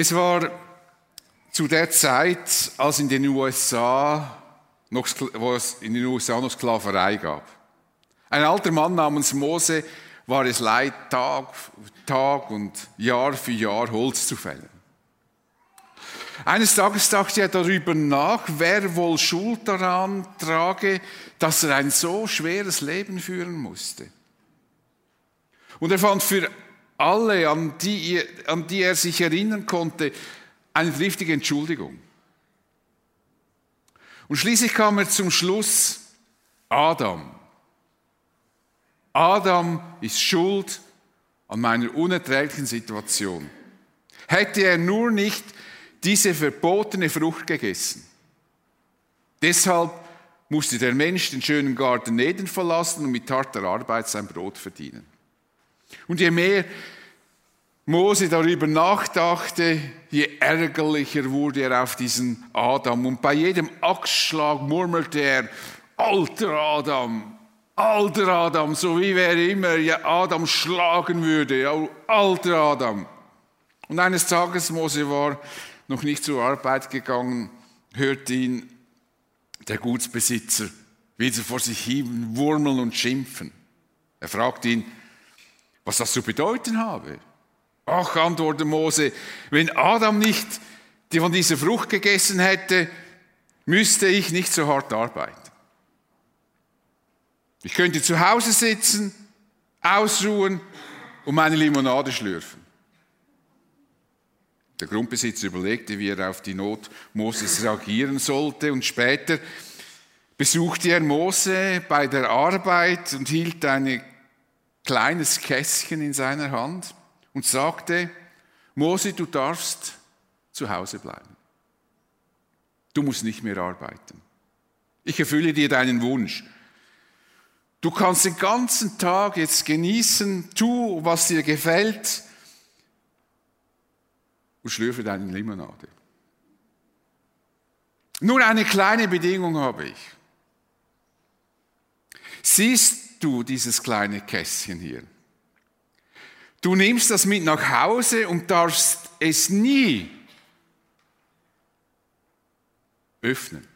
Es war zu der Zeit, als in den USA noch, wo es in den USA noch Sklaverei gab. Ein alter Mann namens Mose war es leid, Tag, Tag und Jahr für Jahr Holz zu fällen. Eines Tages dachte er darüber nach, wer wohl Schuld daran trage, dass er ein so schweres Leben führen musste. Und er fand für alle, an die, an die er sich erinnern konnte, eine triftige Entschuldigung. Und schließlich kam er zum Schluss, Adam. Adam ist schuld an meiner unerträglichen Situation. Hätte er nur nicht diese verbotene Frucht gegessen. Deshalb musste der Mensch den schönen Garten Eden verlassen und mit harter Arbeit sein Brot verdienen. Und je mehr Mose darüber nachdachte, je ärgerlicher wurde er auf diesen Adam. Und bei jedem Axtschlag murmelte er, alter Adam, alter Adam, so wie wer immer Adam schlagen würde, ja, alter Adam. Und eines Tages, Mose war noch nicht zur Arbeit gegangen, hörte ihn der Gutsbesitzer wieder vor sich hin wurmeln und schimpfen. Er fragte ihn, was das zu bedeuten habe. Ach, antwortete Mose, wenn Adam nicht von dieser Frucht gegessen hätte, müsste ich nicht so hart arbeiten. Ich könnte zu Hause sitzen, ausruhen und meine Limonade schlürfen. Der Grundbesitzer überlegte, wie er auf die Not Moses reagieren sollte und später besuchte er Mose bei der Arbeit und hielt ein kleines Kästchen in seiner Hand und sagte, Mose, du darfst zu Hause bleiben. Du musst nicht mehr arbeiten. Ich erfülle dir deinen Wunsch. Du kannst den ganzen Tag jetzt genießen, tu, was dir gefällt und schlürfe deine Limonade. Nur eine kleine Bedingung habe ich. Siehst du dieses kleine Kästchen hier? Du nimmst das mit nach Hause und darfst es nie öffnen.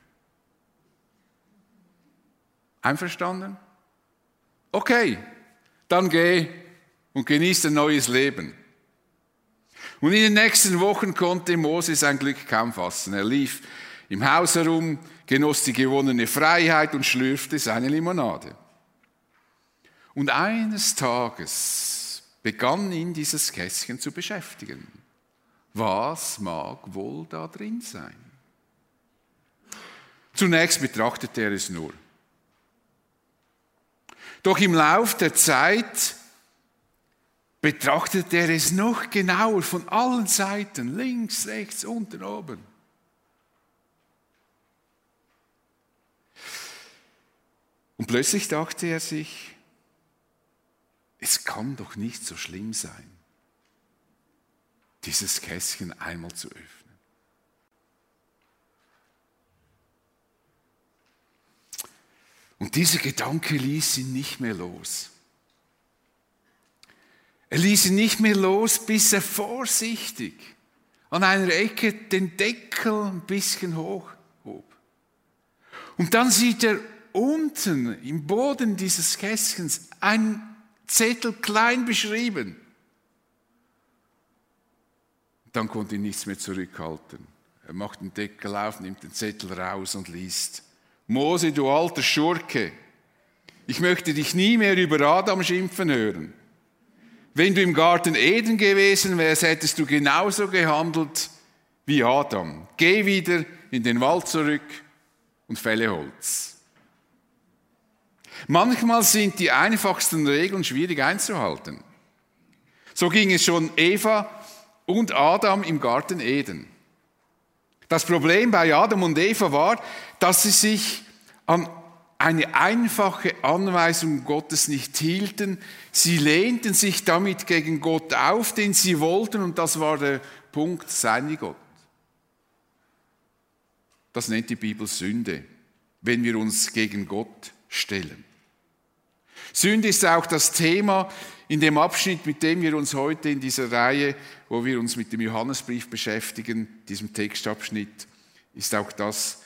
Einverstanden? Okay, dann geh und genieß ein neues Leben. Und in den nächsten Wochen konnte Mose sein Glück kaum fassen. Er lief im Haus herum, genoss die gewonnene Freiheit und schlürfte seine Limonade. Und eines Tages begann ihn dieses Kästchen zu beschäftigen. Was mag wohl da drin sein? Zunächst betrachtete er es nur. Doch im Lauf der Zeit betrachtete er es noch genauer von allen Seiten, links, rechts, unten, oben. Plötzlich dachte er sich, es kann doch nicht so schlimm sein, dieses Kästchen einmal zu öffnen. Und dieser Gedanke ließ ihn nicht mehr los. Er ließ ihn nicht mehr los, bis er vorsichtig an einer Ecke den Deckel ein bisschen hochhob. Und dann sieht er unten im Boden dieses Kästchens ein Zettel klein beschrieben. Dann konnte ihn nichts mehr zurückhalten. Er macht den Deckel auf, nimmt den Zettel raus und liest. Mose, du alter Schurke, ich möchte dich nie mehr über Adam schimpfen hören. Wenn du im Garten Eden gewesen wärst, hättest du genauso gehandelt wie Adam. Geh wieder in den Wald zurück und fälle Holz. Manchmal sind die einfachsten Regeln schwierig einzuhalten. So ging es schon Eva und Adam im Garten Eden. Das Problem bei Adam und Eva war, dass sie sich an eine einfache Anweisung Gottes nicht hielten. Sie lehnten sich damit gegen Gott auf, den sie wollten, und das war der Punkt, sei wie Gott. Das nennt die Bibel Sünde, wenn wir uns gegen Gott stellen. Sünde ist auch das Thema in dem Abschnitt, mit dem wir uns heute in dieser Reihe, wo wir uns mit dem Johannesbrief beschäftigen, diesem Textabschnitt, ist auch das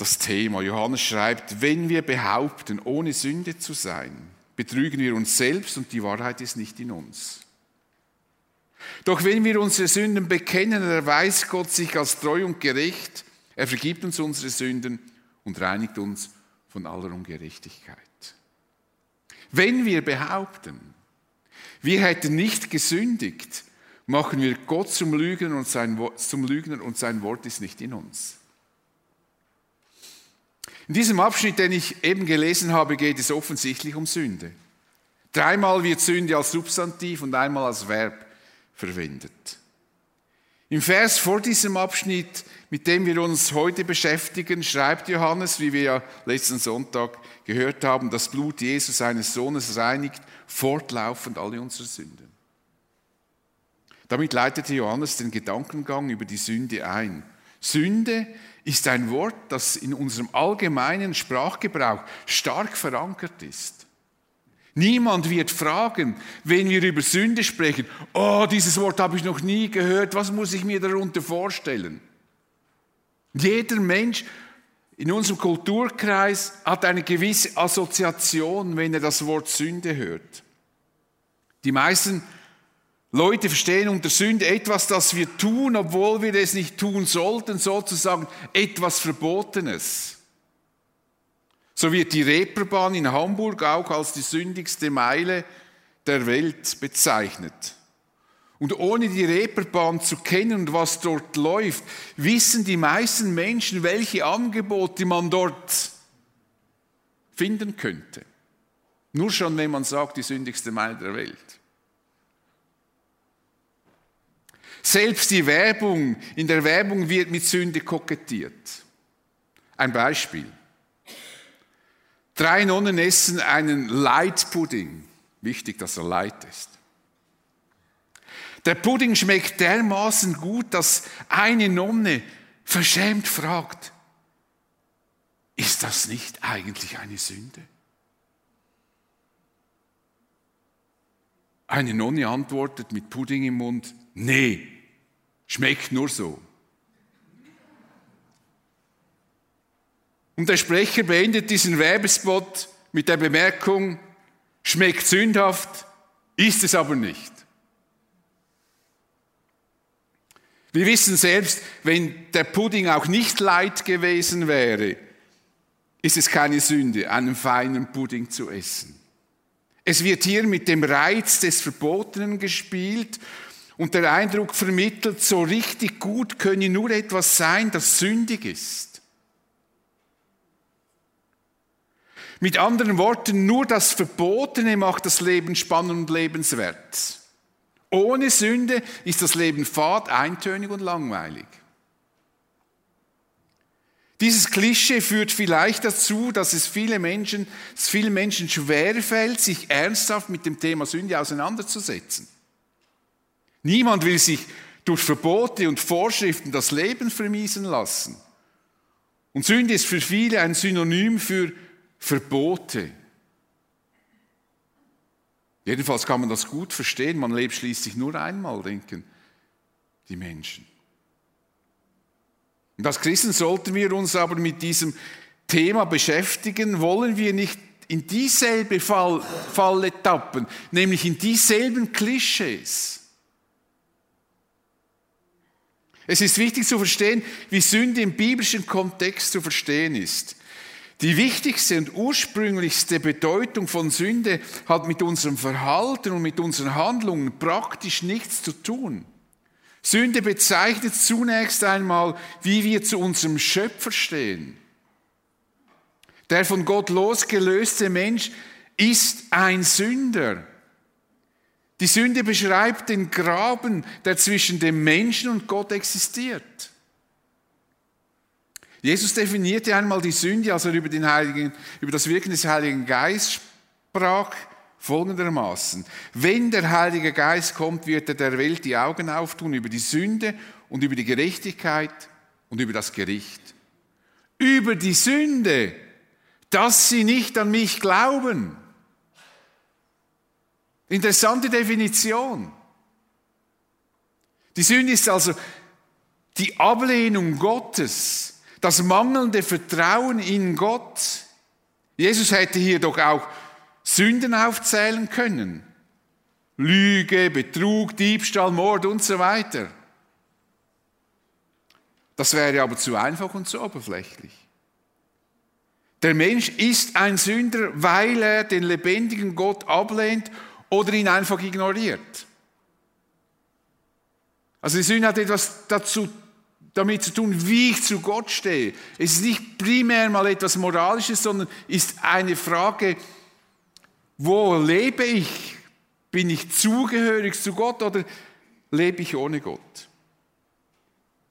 das Thema. Johannes schreibt, wenn wir behaupten, ohne Sünde zu sein, betrügen wir uns selbst und die Wahrheit ist nicht in uns. Doch wenn wir unsere Sünden bekennen, erweist Gott sich als treu und gerecht. Er vergibt uns unsere Sünden und reinigt uns von aller Ungerechtigkeit. Wenn wir behaupten, wir hätten nicht gesündigt, machen wir Gott zum Lügner und sein, zum Lügner und sein Wort ist nicht in uns. In diesem Abschnitt, den ich eben gelesen habe, geht es offensichtlich um Sünde. Dreimal wird Sünde als Substantiv und einmal als Verb verwendet. Im Vers vor diesem Abschnitt, mit dem wir uns heute beschäftigen, schreibt Johannes, wie wir ja letzten Sonntag gehört haben, das Blut Jesus seines Sohnes reinigt fortlaufend alle unsere Sünden. Damit leitete Johannes den Gedankengang über die Sünde ein. Sünde ist ein Wort, das in unserem allgemeinen Sprachgebrauch stark verankert ist. Niemand wird fragen, wenn wir über Sünde sprechen, oh, dieses Wort habe ich noch nie gehört, was muss ich mir darunter vorstellen? Jeder Mensch in unserem Kulturkreis hat eine gewisse Assoziation, wenn er das Wort Sünde hört. Die meisten Leute verstehen unter Sünde etwas, das wir tun, obwohl wir es nicht tun sollten, sozusagen etwas Verbotenes. So wird die Reeperbahn in Hamburg auch als die sündigste Meile der Welt bezeichnet. Und ohne die Reeperbahn zu kennen und was dort läuft, wissen die meisten Menschen, welche Angebote man dort finden könnte. Nur schon, wenn man sagt, die sündigste Meile der Welt. Selbst die Werbung, in der Werbung wird mit Sünde kokettiert. Ein Beispiel. Drei Nonnen essen einen Leitpudding. Wichtig, dass er light ist. Der Pudding schmeckt dermaßen gut, dass eine Nonne verschämt fragt, ist das nicht eigentlich eine Sünde? Eine Nonne antwortet mit Pudding im Mund, nee, schmeckt nur so. Und der Sprecher beendet diesen Werbespot mit der Bemerkung, schmeckt sündhaft, ist es aber nicht. Wir wissen selbst, wenn der Pudding auch nicht leid gewesen wäre, ist es keine Sünde, einen feinen Pudding zu essen. Es wird hier mit dem Reiz des Verbotenen gespielt und der Eindruck vermittelt, so richtig gut könne nur etwas sein, das sündig ist. Mit anderen Worten, nur das Verbotene macht das Leben spannend und lebenswert. Ohne Sünde ist das Leben fad, eintönig und langweilig. Dieses Klischee führt vielleicht dazu, dass es viele Menschen, es vielen Menschen schwerfällt, sich ernsthaft mit dem Thema Sünde auseinanderzusetzen. Niemand will sich durch Verbote und Vorschriften das Leben vermiesen lassen. Und Sünde ist für viele ein Synonym für Verbote. Jedenfalls kann man das gut verstehen. Man lebt schließlich nur einmal, denken die Menschen. Und als Christen sollten wir uns aber mit diesem Thema beschäftigen. Wollen wir nicht in dieselbe Fall, Falle tappen, nämlich in dieselben Klischees? Es ist wichtig zu verstehen, wie Sünde im biblischen Kontext zu verstehen ist. Die wichtigste und ursprünglichste Bedeutung von Sünde hat mit unserem Verhalten und mit unseren Handlungen praktisch nichts zu tun. Sünde bezeichnet zunächst einmal, wie wir zu unserem Schöpfer stehen. Der von Gott losgelöste Mensch ist ein Sünder. Die Sünde beschreibt den Graben, der zwischen dem Menschen und Gott existiert. Jesus definierte einmal die Sünde, als er über, den Heiligen, über das Wirken des Heiligen Geistes sprach, folgendermaßen. Wenn der Heilige Geist kommt, wird er der Welt die Augen auftun über die Sünde und über die Gerechtigkeit und über das Gericht. Über die Sünde, dass sie nicht an mich glauben. Interessante Definition. Die Sünde ist also die Ablehnung Gottes, das mangelnde Vertrauen in Gott. Jesus hätte hier doch auch Sünden aufzählen können. Lüge, Betrug, Diebstahl, Mord und so weiter. Das wäre aber zu einfach und zu oberflächlich. Der Mensch ist ein Sünder, weil er den lebendigen Gott ablehnt oder ihn einfach ignoriert. Also die Sünde hat etwas dazu, damit zu tun, wie ich zu Gott stehe. Es ist nicht primär mal etwas Moralisches, sondern ist eine Frage, wo lebe ich? Bin ich zugehörig zu Gott oder lebe ich ohne Gott?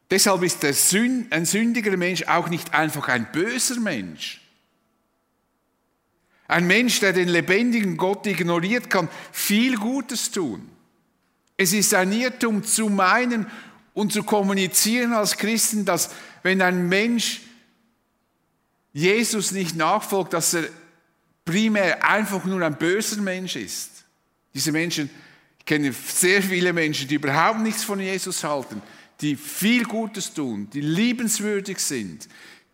Deshalb ist Sünd, ein sündiger Mensch auch nicht einfach ein böser Mensch. Ein Mensch, der den lebendigen Gott ignoriert, kann viel Gutes tun. Es ist ein Irrtum zu meinen und zu kommunizieren als Christen, dass wenn ein Mensch Jesus nicht nachfolgt, dass er primär einfach nur ein böser Mensch ist. Diese Menschen, ich kenne sehr viele Menschen, die überhaupt nichts von Jesus halten, die viel Gutes tun, die liebenswürdig sind,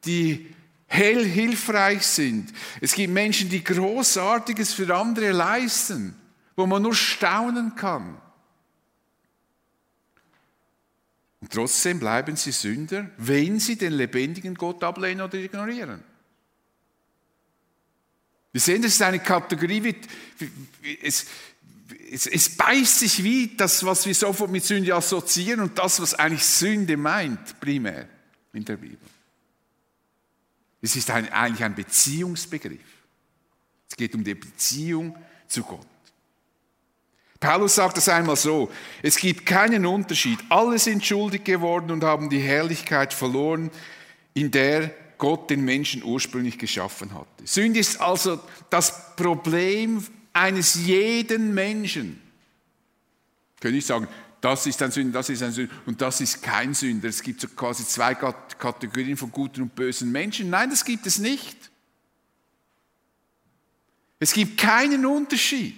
die hell hilfreich sind. Es gibt Menschen, die Großartiges für andere leisten, wo man nur staunen kann. Und trotzdem bleiben sie Sünder, wenn sie den lebendigen Gott ablehnen oder ignorieren. Wir sehen, das ist eine Kategorie, wie, es, es, es beißt sich wie das, was wir sofort mit Sünde assoziieren und das, was eigentlich Sünde meint, primär in der Bibel. Es ist ein, eigentlich ein Beziehungsbegriff. Es geht um die Beziehung zu Gott. Paulus sagt es einmal so, es gibt keinen Unterschied. Alle sind schuldig geworden und haben die Herrlichkeit verloren, in der Gott den Menschen ursprünglich geschaffen hatte. Sünde ist also das Problem eines jeden Menschen. Könnte ich sagen, das ist ein Sünder, das ist ein Sünder und das ist kein Sünder. Es gibt so quasi zwei Kategorien von guten und bösen Menschen. Nein, das gibt es nicht. Es gibt keinen Unterschied.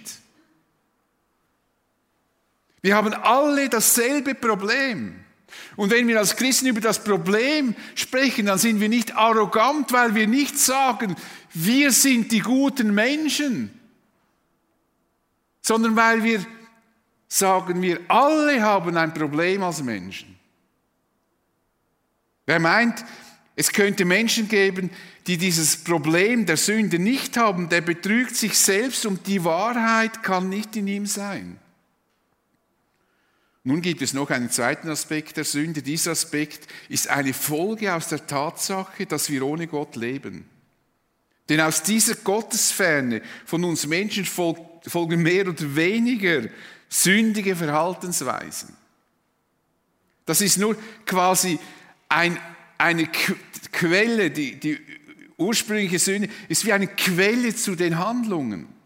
Wir haben alle dasselbe Problem. Und wenn wir als Christen über das Problem sprechen, dann sind wir nicht arrogant, weil wir nicht sagen, wir sind die guten Menschen, sondern weil wir sagen, wir alle haben ein Problem als Menschen. Wer meint, es könnte Menschen geben, die dieses Problem der Sünde nicht haben, der betrügt sich selbst und die Wahrheit kann nicht in ihm sein. Nun gibt es noch einen zweiten Aspekt der Sünde. Dieser Aspekt ist eine Folge aus der Tatsache, dass wir ohne Gott leben. Denn aus dieser Gottesferne von uns Menschen folgen mehr oder weniger sündige Verhaltensweisen. Das ist nur quasi ein, eine Quelle, die, die ursprüngliche Sünde ist wie eine Quelle zu den Handlungen.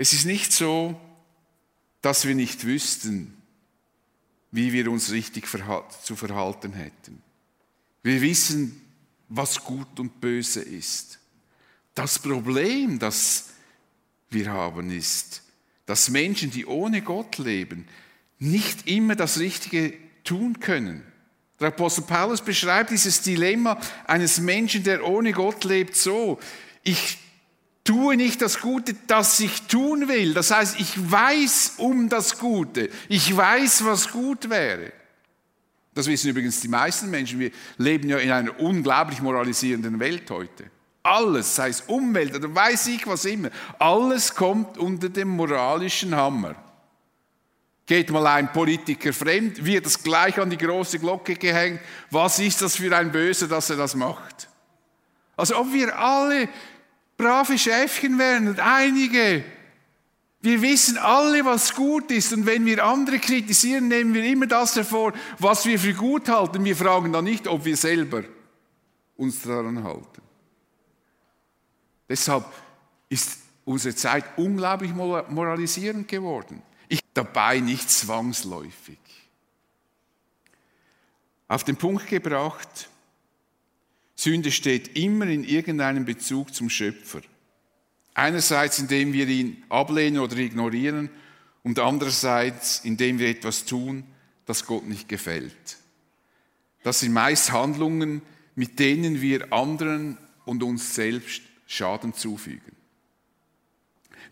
Es ist nicht so, dass wir nicht wüssten, wie wir uns richtig zu verhalten hätten. Wir wissen, was gut und böse ist. Das Problem, das wir haben, ist, dass Menschen, die ohne Gott leben, nicht immer das Richtige tun können. Der Apostel Paulus beschreibt dieses Dilemma eines Menschen, der ohne Gott lebt, so. Ich tue nicht das Gute, das ich tun will. Das heißt, ich weiß um das Gute. Ich weiß, was gut wäre. Das wissen übrigens die meisten Menschen. Wir leben ja in einer unglaublich moralisierenden Welt heute. Alles, sei es Umwelt oder weiß ich was immer, alles kommt unter dem moralischen Hammer. Geht mal ein Politiker fremd, wird es gleich an die große Glocke gehängt. Was ist das für ein Böser, dass er das macht? Also ob wir alle brave Schäfchen wären und einige. Wir wissen alle, was gut ist und wenn wir andere kritisieren, nehmen wir immer das hervor, was wir für gut halten. Wir fragen dann nicht, ob wir selber uns daran halten. Deshalb ist unsere Zeit unglaublich moralisierend geworden. Ich dabei nicht zwangsläufig. Auf den Punkt gebracht, Sünde steht immer in irgendeinem Bezug zum Schöpfer. Einerseits, indem wir ihn ablehnen oder ignorieren und andererseits, indem wir etwas tun, das Gott nicht gefällt. Das sind meist Handlungen, mit denen wir anderen und uns selbst Schaden zufügen.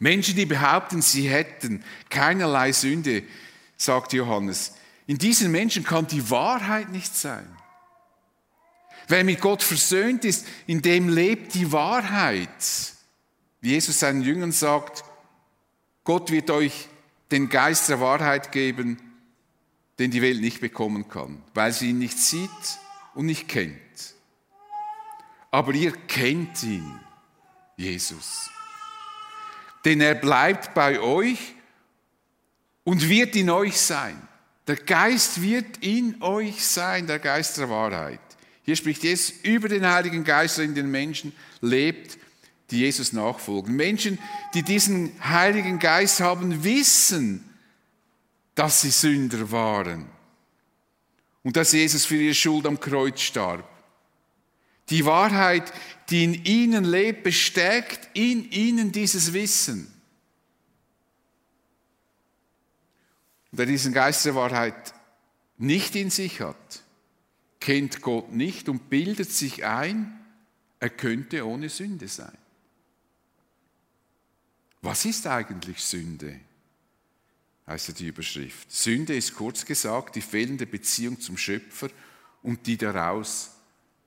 Menschen, die behaupten, sie hätten keinerlei Sünde, sagt Johannes, in diesen Menschen kann die Wahrheit nicht sein. Wer mit Gott versöhnt ist, in dem lebt die Wahrheit. Wie Jesus seinen Jüngern sagt, Gott wird euch den Geist der Wahrheit geben, den die Welt nicht bekommen kann, weil sie ihn nicht sieht und nicht kennt. Aber ihr kennt ihn, Jesus. Denn er bleibt bei euch und wird in euch sein. Der Geist wird in euch sein, der Geist der Wahrheit. Hier spricht Jesus über den Heiligen Geist, der in den Menschen lebt, die Jesus nachfolgen. Menschen, die diesen Heiligen Geist haben, wissen, dass sie Sünder waren und dass Jesus für ihre Schuld am Kreuz starb. Die Wahrheit, die in ihnen lebt, bestärkt in ihnen dieses Wissen. Und wer diesen Geist der Wahrheit nicht in sich hat, kennt Gott nicht und bildet sich ein, er könnte ohne Sünde sein. Was ist eigentlich Sünde? heißt die Überschrift. Sünde ist kurz gesagt die fehlende Beziehung zum Schöpfer und die daraus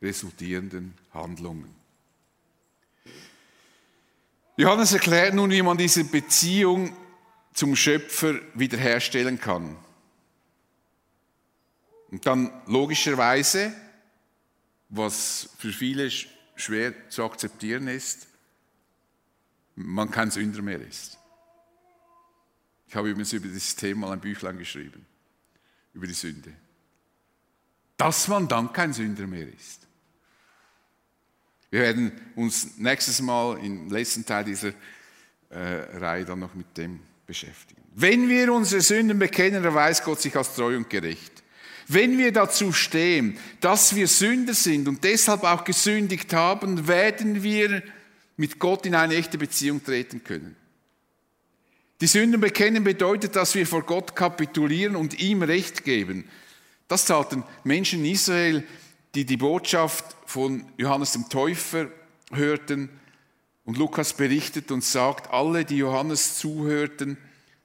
resultierenden Handlungen. Johannes erklärt nun, wie man diese Beziehung zum Schöpfer wiederherstellen kann. Und dann logischerweise, was für viele schwer zu akzeptieren ist, man kein Sünder mehr ist. Ich habe übrigens über dieses Thema ein Büchlein geschrieben, über die Sünde. Dass man dann kein Sünder mehr ist. Wir werden uns nächstes Mal im letzten Teil dieser äh, Reihe dann noch mit dem beschäftigen. Wenn wir unsere Sünden bekennen, erweist Gott sich als treu und gerecht. Wenn wir dazu stehen, dass wir Sünder sind und deshalb auch gesündigt haben, werden wir mit Gott in eine echte Beziehung treten können. Die Sünden bekennen bedeutet, dass wir vor Gott kapitulieren und ihm Recht geben. Das taten Menschen in Israel, die die Botschaft von Johannes dem Täufer hörten. Und Lukas berichtet und sagt, alle, die Johannes zuhörten,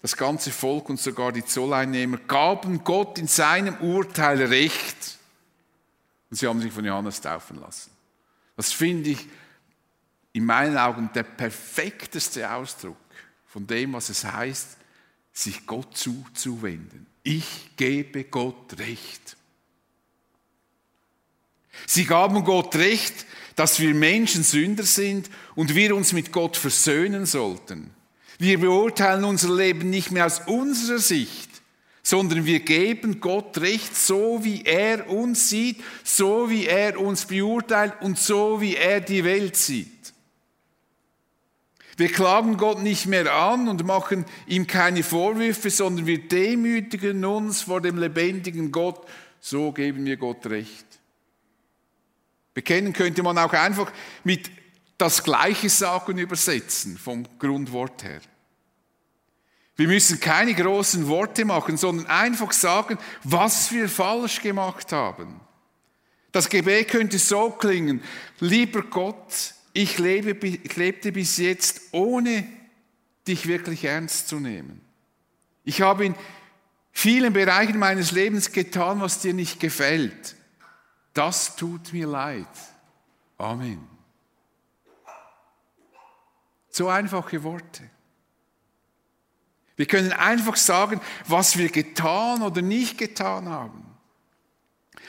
das ganze Volk und sogar die Zolleinnehmer, gaben Gott in seinem Urteil Recht. Und sie haben sich von Johannes taufen lassen. Das finde ich in meinen Augen der perfekteste Ausdruck von dem, was es heißt, sich Gott zuzuwenden. Ich gebe Gott Recht. Sie gaben Gott Recht, dass wir Menschen Sünder sind und wir uns mit Gott versöhnen sollten. Wir beurteilen unser Leben nicht mehr aus unserer Sicht, sondern wir geben Gott Recht, so wie er uns sieht, so wie er uns beurteilt und so wie er die Welt sieht. Wir klagen Gott nicht mehr an und machen ihm keine Vorwürfe, sondern wir demütigen uns vor dem lebendigen Gott. So geben wir Gott recht. Bekennen könnte man auch einfach mit das Gleiche sagen übersetzen, vom Grundwort her. Wir müssen keine großen Worte machen, sondern einfach sagen, was wir falsch gemacht haben. Das Gebet könnte so klingen, lieber Gott, ich, lebe, ich lebte bis jetzt, ohne dich wirklich ernst zu nehmen. Ich habe in vielen Bereichen meines Lebens getan, was dir nicht gefällt. Das tut mir leid. Amen. So einfache Worte. Wir können einfach sagen, was wir getan oder nicht getan haben.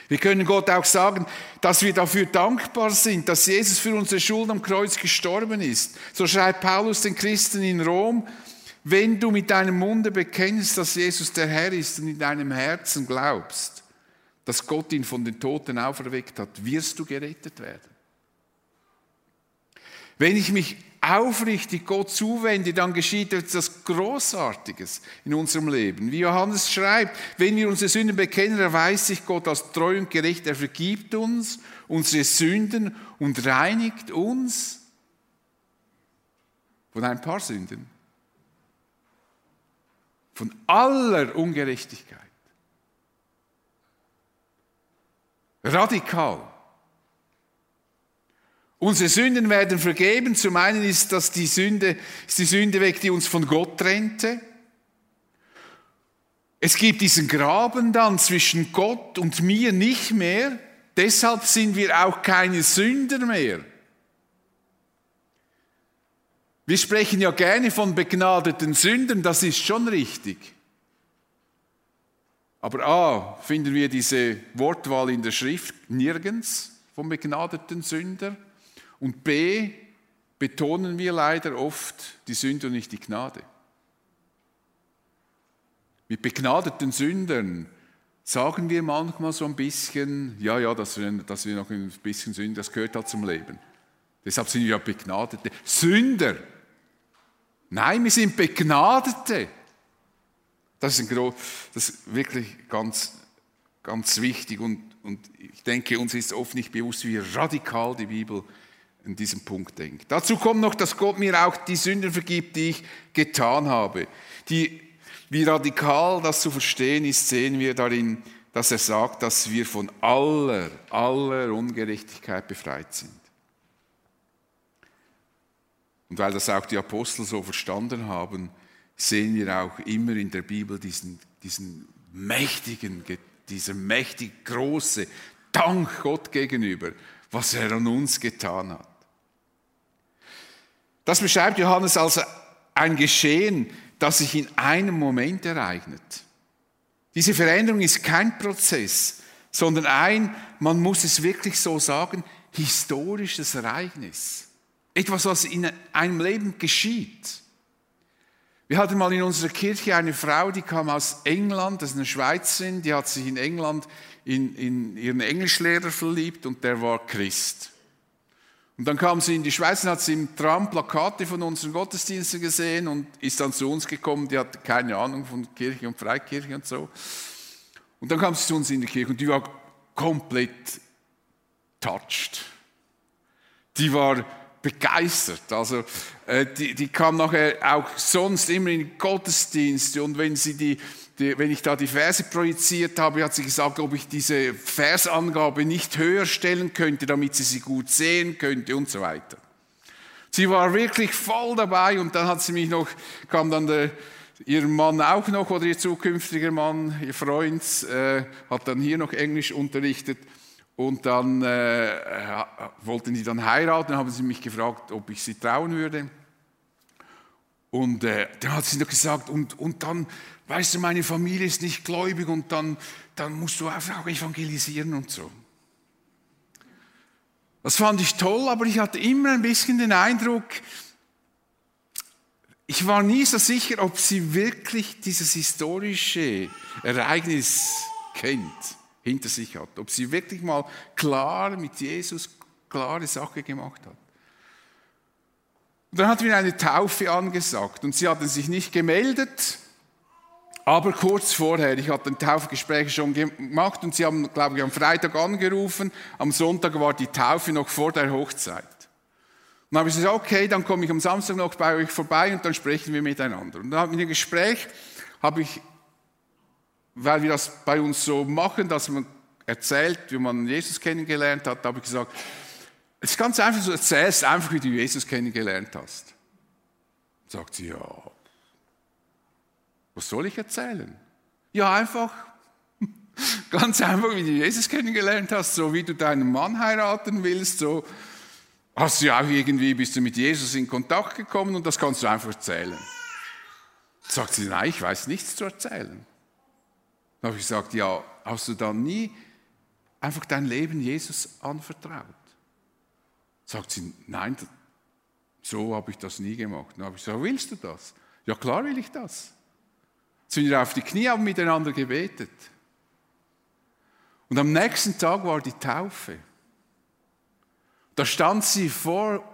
Wir können Gott auch sagen, dass wir dafür dankbar sind, dass Jesus für unsere Schuld am Kreuz gestorben ist. So schreibt Paulus den Christen in Rom, wenn du mit deinem Munde bekennst, dass Jesus der Herr ist und in deinem Herzen glaubst, dass Gott ihn von den Toten auferweckt hat, wirst du gerettet werden. Wenn ich mich aufrichtig Gott zuwende, dann geschieht etwas Großartiges in unserem Leben. Wie Johannes schreibt, wenn wir unsere Sünden bekennen, erweist sich Gott als treu und gerecht. Er vergibt uns unsere Sünden und reinigt uns Von ein paar Sünden? Von aller Ungerechtigkeit. Radikal. Unsere Sünden werden vergeben. Zum einen ist das die Sünde, ist die Sünde weg, die uns von Gott trennte. Es gibt diesen Graben dann zwischen Gott und mir nicht mehr. Deshalb sind wir auch keine Sünder mehr. Wir sprechen ja gerne von begnadeten Sündern, das ist schon richtig. Aber A, finden wir diese Wortwahl in der Schrift nirgends vom begnadeten Sünder. Und B, betonen wir leider oft die Sünde und nicht die Gnade. Mit begnadeten Sündern sagen wir manchmal so ein bisschen, ja, ja, dass wir, dass wir noch ein bisschen Sünden, das gehört halt zum Leben. Deshalb sind wir ja begnadete Sünder. Nein, wir sind Begnadete. Das ist, ein das ist wirklich ganz, ganz wichtig und, und ich denke, uns ist oft nicht bewusst, wie radikal die Bibel in diesem Punkt denkt. Dazu kommt noch, dass Gott mir auch die Sünden vergibt, die ich getan habe. Die, wie radikal das zu verstehen ist, sehen wir darin, dass er sagt, dass wir von aller, aller Ungerechtigkeit befreit sind. Und weil das auch die Apostel so verstanden haben, sehen wir auch immer in der Bibel diesen, diesen mächtigen, dieser mächtig große Dank Gott gegenüber, was er an uns getan hat. Das beschreibt Johannes als ein Geschehen, das sich in einem Moment ereignet. Diese Veränderung ist kein Prozess, sondern ein, man muss es wirklich so sagen, historisches Ereignis. Etwas, was in einem Leben geschieht. Wir hatten mal in unserer Kirche eine Frau, die kam aus England, das ist eine Schweizerin, die hat sich in England in, in ihren Englischlehrer verliebt und der war Christ. Und dann kam sie in die Schweiz und hat sie im Tram Plakate von unseren Gottesdiensten gesehen und ist dann zu uns gekommen. Die hatte keine Ahnung von Kirche und Freikirche und so. Und dann kam sie zu uns in die Kirche und die war komplett touched. Die war begeistert. Also äh, die, die kam nachher auch sonst immer in Gottesdienste und wenn sie die, die, wenn ich da die Verse projiziert habe, hat sie gesagt, ob ich diese Versangabe nicht höher stellen könnte, damit sie sie gut sehen könnte und so weiter. Sie war wirklich voll dabei und dann hat sie mich noch, kam dann der, ihr Mann auch noch oder ihr zukünftiger Mann, ihr Freund, äh, hat dann hier noch Englisch unterrichtet und dann äh, wollten die dann heiraten, haben sie mich gefragt, ob ich sie trauen würde. Und äh, dann hat sie noch gesagt, und, und dann, weißt du, meine Familie ist nicht gläubig und dann, dann musst du auch evangelisieren und so. Das fand ich toll, aber ich hatte immer ein bisschen den Eindruck, ich war nie so sicher, ob sie wirklich dieses historische Ereignis kennt hinter sich hat. Ob sie wirklich mal klar mit Jesus klare Sache gemacht hat. Und dann hat mir eine Taufe angesagt und sie hatten sich nicht gemeldet, aber kurz vorher, ich hatte ein Taufgespräch schon gemacht und sie haben, glaube ich, am Freitag angerufen, am Sonntag war die Taufe noch vor der Hochzeit. Und dann habe ich gesagt, okay, dann komme ich am Samstag noch bei euch vorbei und dann sprechen wir miteinander. Und dann ich ein Gespräch, habe ich weil wir das bei uns so machen, dass man erzählt, wie man Jesus kennengelernt hat, habe ich gesagt, es ist ganz einfach, du erzählst einfach, wie du Jesus kennengelernt hast. Sagt sie, ja, was soll ich erzählen? Ja, einfach, ganz einfach, wie du Jesus kennengelernt hast, so wie du deinen Mann heiraten willst, so hast du ja auch irgendwie, bist du mit Jesus in Kontakt gekommen und das kannst du einfach erzählen. Sagt sie, nein, ich weiß nichts zu erzählen. Dann habe ich gesagt, ja, hast du dann nie einfach dein Leben Jesus anvertraut? Sagt sie, nein, so habe ich das nie gemacht. Dann habe ich gesagt, willst du das? Ja, klar will ich das. Sind wir auf die Knie, haben miteinander gebetet. Und am nächsten Tag war die Taufe. Da stand sie vor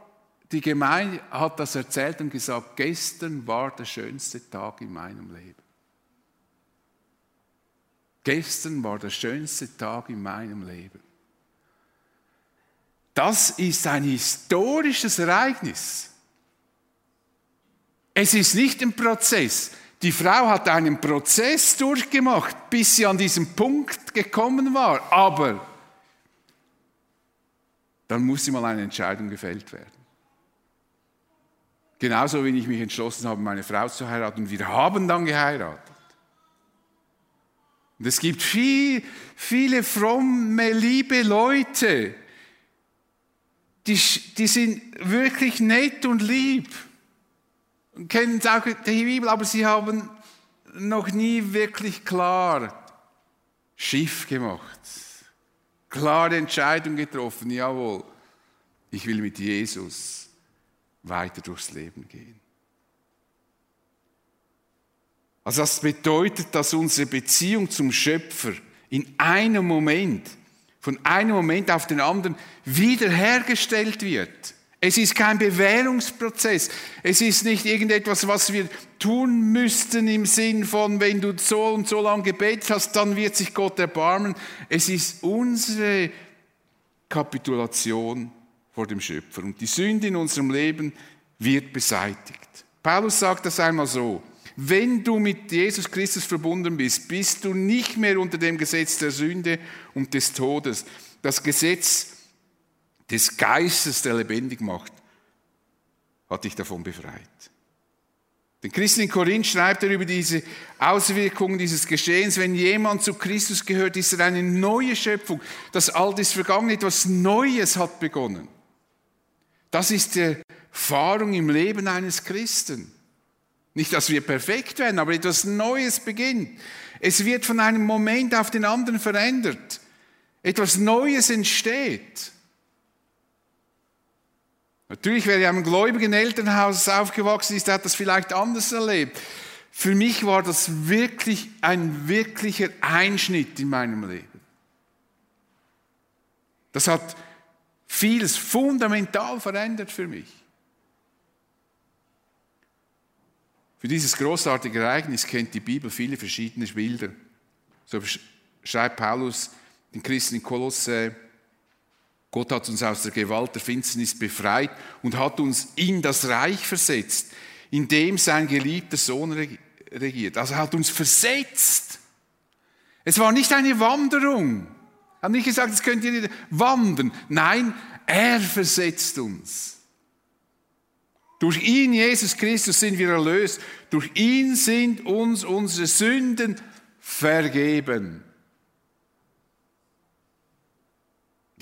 die Gemeinde, hat das erzählt und gesagt, gestern war der schönste Tag in meinem Leben. Gestern war der schönste Tag in meinem Leben. Das ist ein historisches Ereignis. Es ist nicht ein Prozess. Die Frau hat einen Prozess durchgemacht, bis sie an diesen Punkt gekommen war. Aber dann muss sie mal eine Entscheidung gefällt werden. Genauso wie ich mich entschlossen habe, meine Frau zu heiraten. Und wir haben dann geheiratet. Und es gibt viel, viele fromme, liebe Leute, die, die sind wirklich nett und lieb kennen auch die Bibel, aber sie haben noch nie wirklich klar Schiff gemacht, klare Entscheidung getroffen, jawohl, ich will mit Jesus weiter durchs Leben gehen. Also das bedeutet, dass unsere Beziehung zum Schöpfer in einem Moment, von einem Moment auf den anderen wiederhergestellt wird. Es ist kein Bewährungsprozess. Es ist nicht irgendetwas, was wir tun müssten im Sinn von, wenn du so und so lange gebetet hast, dann wird sich Gott erbarmen. Es ist unsere Kapitulation vor dem Schöpfer. Und die Sünde in unserem Leben wird beseitigt. Paulus sagt das einmal so. Wenn du mit Jesus Christus verbunden bist, bist du nicht mehr unter dem Gesetz der Sünde und des Todes. Das Gesetz des Geistes, der lebendig macht, hat dich davon befreit. Den Christen in Korinth schreibt er über diese Auswirkungen dieses Geschehens. Wenn jemand zu Christus gehört, ist er eine neue Schöpfung. Das Alte ist vergangen, etwas Neues hat begonnen. Das ist die Erfahrung im Leben eines Christen. Nicht, dass wir perfekt werden, aber etwas Neues beginnt. Es wird von einem Moment auf den anderen verändert. Etwas Neues entsteht. Natürlich, wer in einem gläubigen Elternhaus aufgewachsen ist, hat das vielleicht anders erlebt. Für mich war das wirklich ein wirklicher Einschnitt in meinem Leben. Das hat vieles fundamental verändert für mich. Für dieses großartige Ereignis kennt die Bibel viele verschiedene Bilder. So schreibt Paulus den Christen in Kolosse, Gott hat uns aus der Gewalt der Finsternis befreit und hat uns in das Reich versetzt, in dem sein geliebter Sohn regiert. Also er hat uns versetzt. Es war nicht eine Wanderung. Er hat nicht gesagt, jetzt könnt ihr wandern. Nein, er versetzt uns. Durch ihn, Jesus Christus, sind wir erlöst. Durch ihn sind uns unsere Sünden vergeben.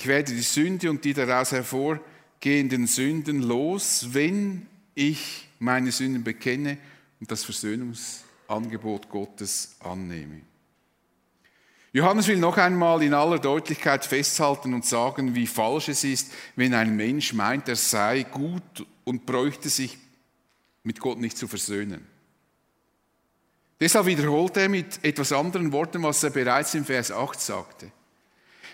Ich werde die Sünde und die daraus hervorgehenden Sünden los, wenn ich meine Sünden bekenne und das Versöhnungsangebot Gottes annehme. Johannes will noch einmal in aller Deutlichkeit festhalten und sagen, wie falsch es ist, wenn ein Mensch meint, er sei gut und bräuchte sich mit Gott nicht zu versöhnen. Deshalb wiederholt er mit etwas anderen Worten, was er bereits im Vers 8 sagte.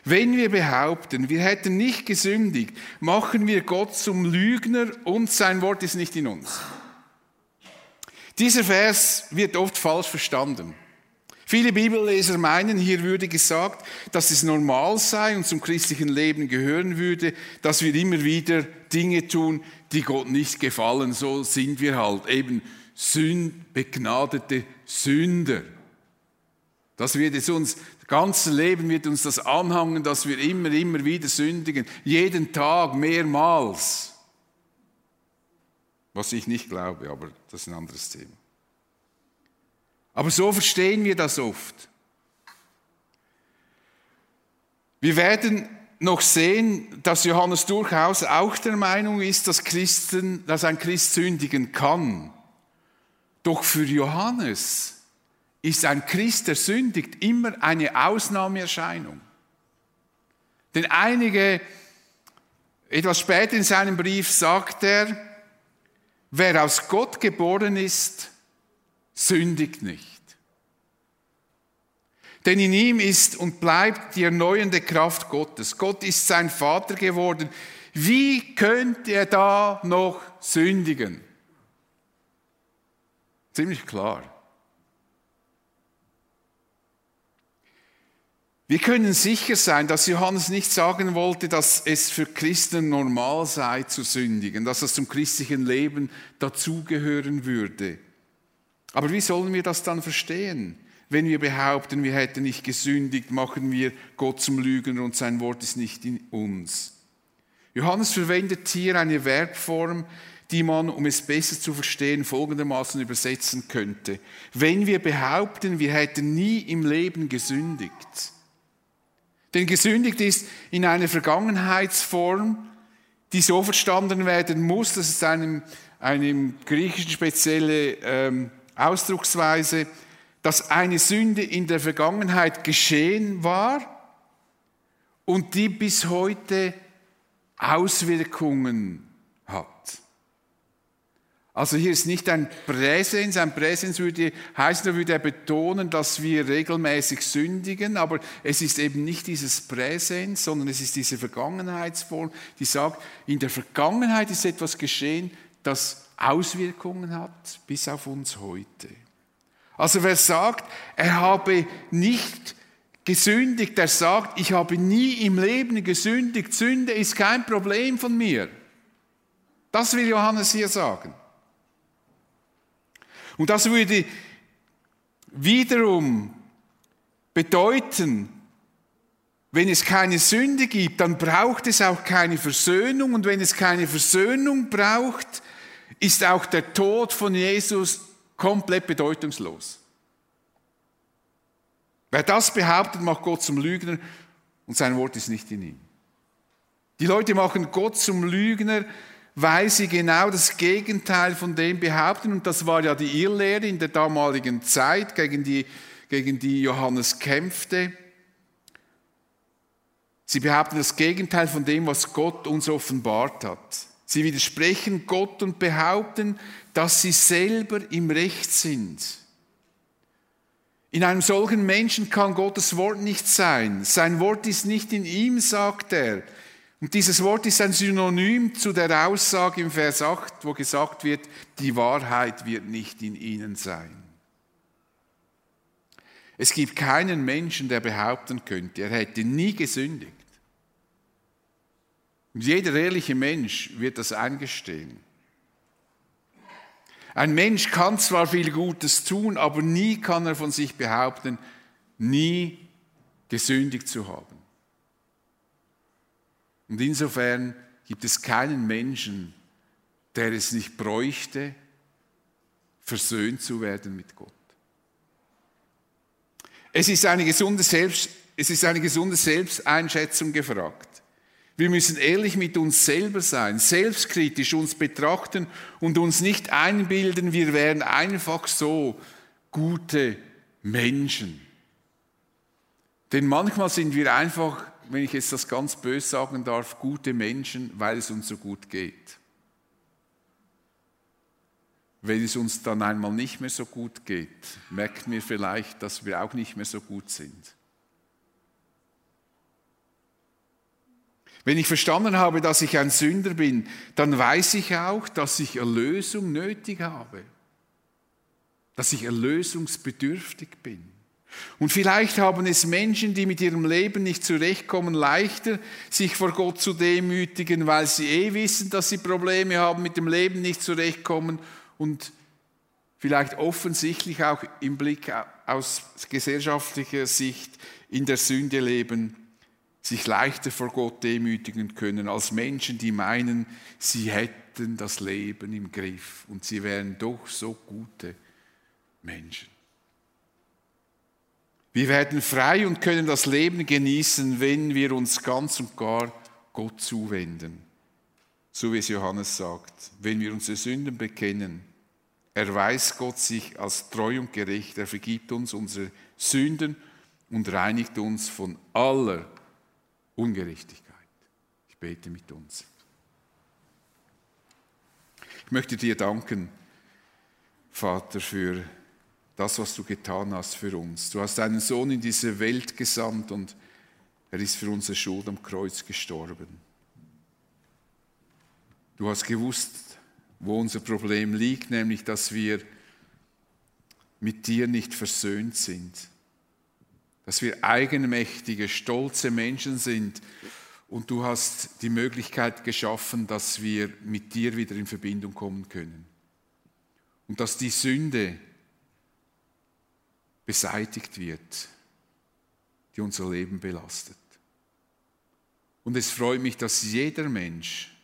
Wenn wir behaupten, wir hätten nicht gesündigt, machen wir Gott zum Lügner und sein Wort ist nicht in uns. Dieser Vers wird oft falsch verstanden. Viele Bibelleser meinen, hier würde gesagt, dass es normal sei und zum christlichen Leben gehören würde, dass wir immer wieder Dinge tun, die Gott nicht gefallen. So sind wir halt eben Sünd, begnadete Sünder. Das wird es uns, ganze Leben wird uns das anhangen, dass wir immer, immer wieder sündigen. Jeden Tag mehrmals. Was ich nicht glaube, aber das ist ein anderes Thema. Aber so verstehen wir das oft. Wir werden noch sehen, dass Johannes durchaus auch der Meinung ist, dass, Christen, dass ein Christ sündigen kann. Doch für Johannes ist ein Christ, der sündigt, immer eine Ausnahmeerscheinung. Denn einige, etwas später in seinem Brief sagt er, wer aus Gott geboren ist, sündigt nicht. Denn in ihm ist und bleibt die erneuernde Kraft Gottes. Gott ist sein Vater geworden. Wie könnte er da noch sündigen? Ziemlich klar. Wir können sicher sein, dass Johannes nicht sagen wollte, dass es für Christen normal sei zu sündigen, dass das zum christlichen Leben dazugehören würde. Aber wie sollen wir das dann verstehen? Wenn wir behaupten, wir hätten nicht gesündigt, machen wir Gott zum Lügner und sein Wort ist nicht in uns. Johannes verwendet hier eine Verbform, die man, um es besser zu verstehen, folgendermaßen übersetzen könnte. Wenn wir behaupten, wir hätten nie im Leben gesündigt, denn gesündigt ist in einer Vergangenheitsform, die so verstanden werden muss, dass es einem, einem griechischen spezielle ähm, Ausdrucksweise, dass eine Sünde in der Vergangenheit geschehen war und die bis heute Auswirkungen. Also hier ist nicht ein Präsens, ein Präsens würde heißen, da würde er betonen, dass wir regelmäßig sündigen, aber es ist eben nicht dieses Präsens, sondern es ist diese Vergangenheitsform, die sagt, in der Vergangenheit ist etwas geschehen, das Auswirkungen hat bis auf uns heute. Also wer sagt, er habe nicht gesündigt, der sagt, ich habe nie im Leben gesündigt, Sünde ist kein Problem von mir. Das will Johannes hier sagen. Und das würde wiederum bedeuten, wenn es keine Sünde gibt, dann braucht es auch keine Versöhnung. Und wenn es keine Versöhnung braucht, ist auch der Tod von Jesus komplett bedeutungslos. Wer das behauptet, macht Gott zum Lügner und sein Wort ist nicht in ihm. Die Leute machen Gott zum Lügner, weil sie genau das Gegenteil von dem behaupten. Und das war ja die Irrlehre in der damaligen Zeit, gegen die, gegen die Johannes kämpfte. Sie behaupten das Gegenteil von dem, was Gott uns offenbart hat. Sie widersprechen Gott und behaupten, dass sie selber im Recht sind. In einem solchen Menschen kann Gottes Wort nicht sein. Sein Wort ist nicht in ihm, sagt er. Und dieses Wort ist ein Synonym zu der Aussage im Vers 8, wo gesagt wird, die Wahrheit wird nicht in ihnen sein. Es gibt keinen Menschen, der behaupten könnte, er hätte nie gesündigt. Und jeder ehrliche Mensch wird das eingestehen. Ein Mensch kann zwar viel Gutes tun, aber nie kann er von sich behaupten, nie gesündigt zu haben. Und insofern gibt es keinen Menschen, der es nicht bräuchte, versöhnt zu werden mit Gott. Es ist eine gesunde, Selbst, es ist eine gesunde Selbsteinschätzung gefragt. Wir müssen ehrlich mit uns selber sein, selbstkritisch uns betrachten und uns nicht einbilden, wir wären einfach so gute Menschen. Denn manchmal sind wir einfach wenn ich jetzt das ganz böse sagen darf, gute Menschen, weil es uns so gut geht. Wenn es uns dann einmal nicht mehr so gut geht, merken wir vielleicht, dass wir auch nicht mehr so gut sind. Wenn ich verstanden habe, dass ich ein Sünder bin, dann weiß ich auch, dass ich Erlösung nötig habe, dass ich erlösungsbedürftig bin. Und vielleicht haben es Menschen, die mit ihrem Leben nicht zurechtkommen, leichter, sich vor Gott zu demütigen, weil sie eh wissen, dass sie Probleme haben, mit dem Leben nicht zurechtkommen und vielleicht offensichtlich auch im Blick aus gesellschaftlicher Sicht in der Sünde leben, sich leichter vor Gott demütigen können, als Menschen, die meinen, sie hätten das Leben im Griff und sie wären doch so gute Menschen. Wir werden frei und können das Leben genießen, wenn wir uns ganz und gar Gott zuwenden. So wie es Johannes sagt, wenn wir unsere Sünden bekennen, erweist Gott sich als treu und gerecht, er vergibt uns unsere Sünden und reinigt uns von aller Ungerechtigkeit. Ich bete mit uns. Ich möchte dir danken, Vater, für das, was du getan hast für uns. Du hast deinen Sohn in diese Welt gesandt und er ist für unsere Schuld am Kreuz gestorben. Du hast gewusst, wo unser Problem liegt, nämlich dass wir mit dir nicht versöhnt sind, dass wir eigenmächtige, stolze Menschen sind und du hast die Möglichkeit geschaffen, dass wir mit dir wieder in Verbindung kommen können. Und dass die Sünde beseitigt wird, die unser Leben belastet. Und es freut mich, dass jeder Mensch,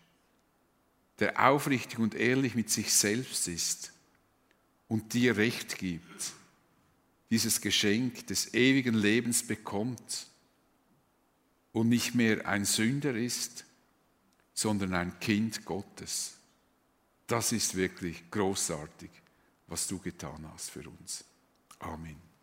der aufrichtig und ehrlich mit sich selbst ist und dir Recht gibt, dieses Geschenk des ewigen Lebens bekommt und nicht mehr ein Sünder ist, sondern ein Kind Gottes. Das ist wirklich großartig, was du getan hast für uns. Amen.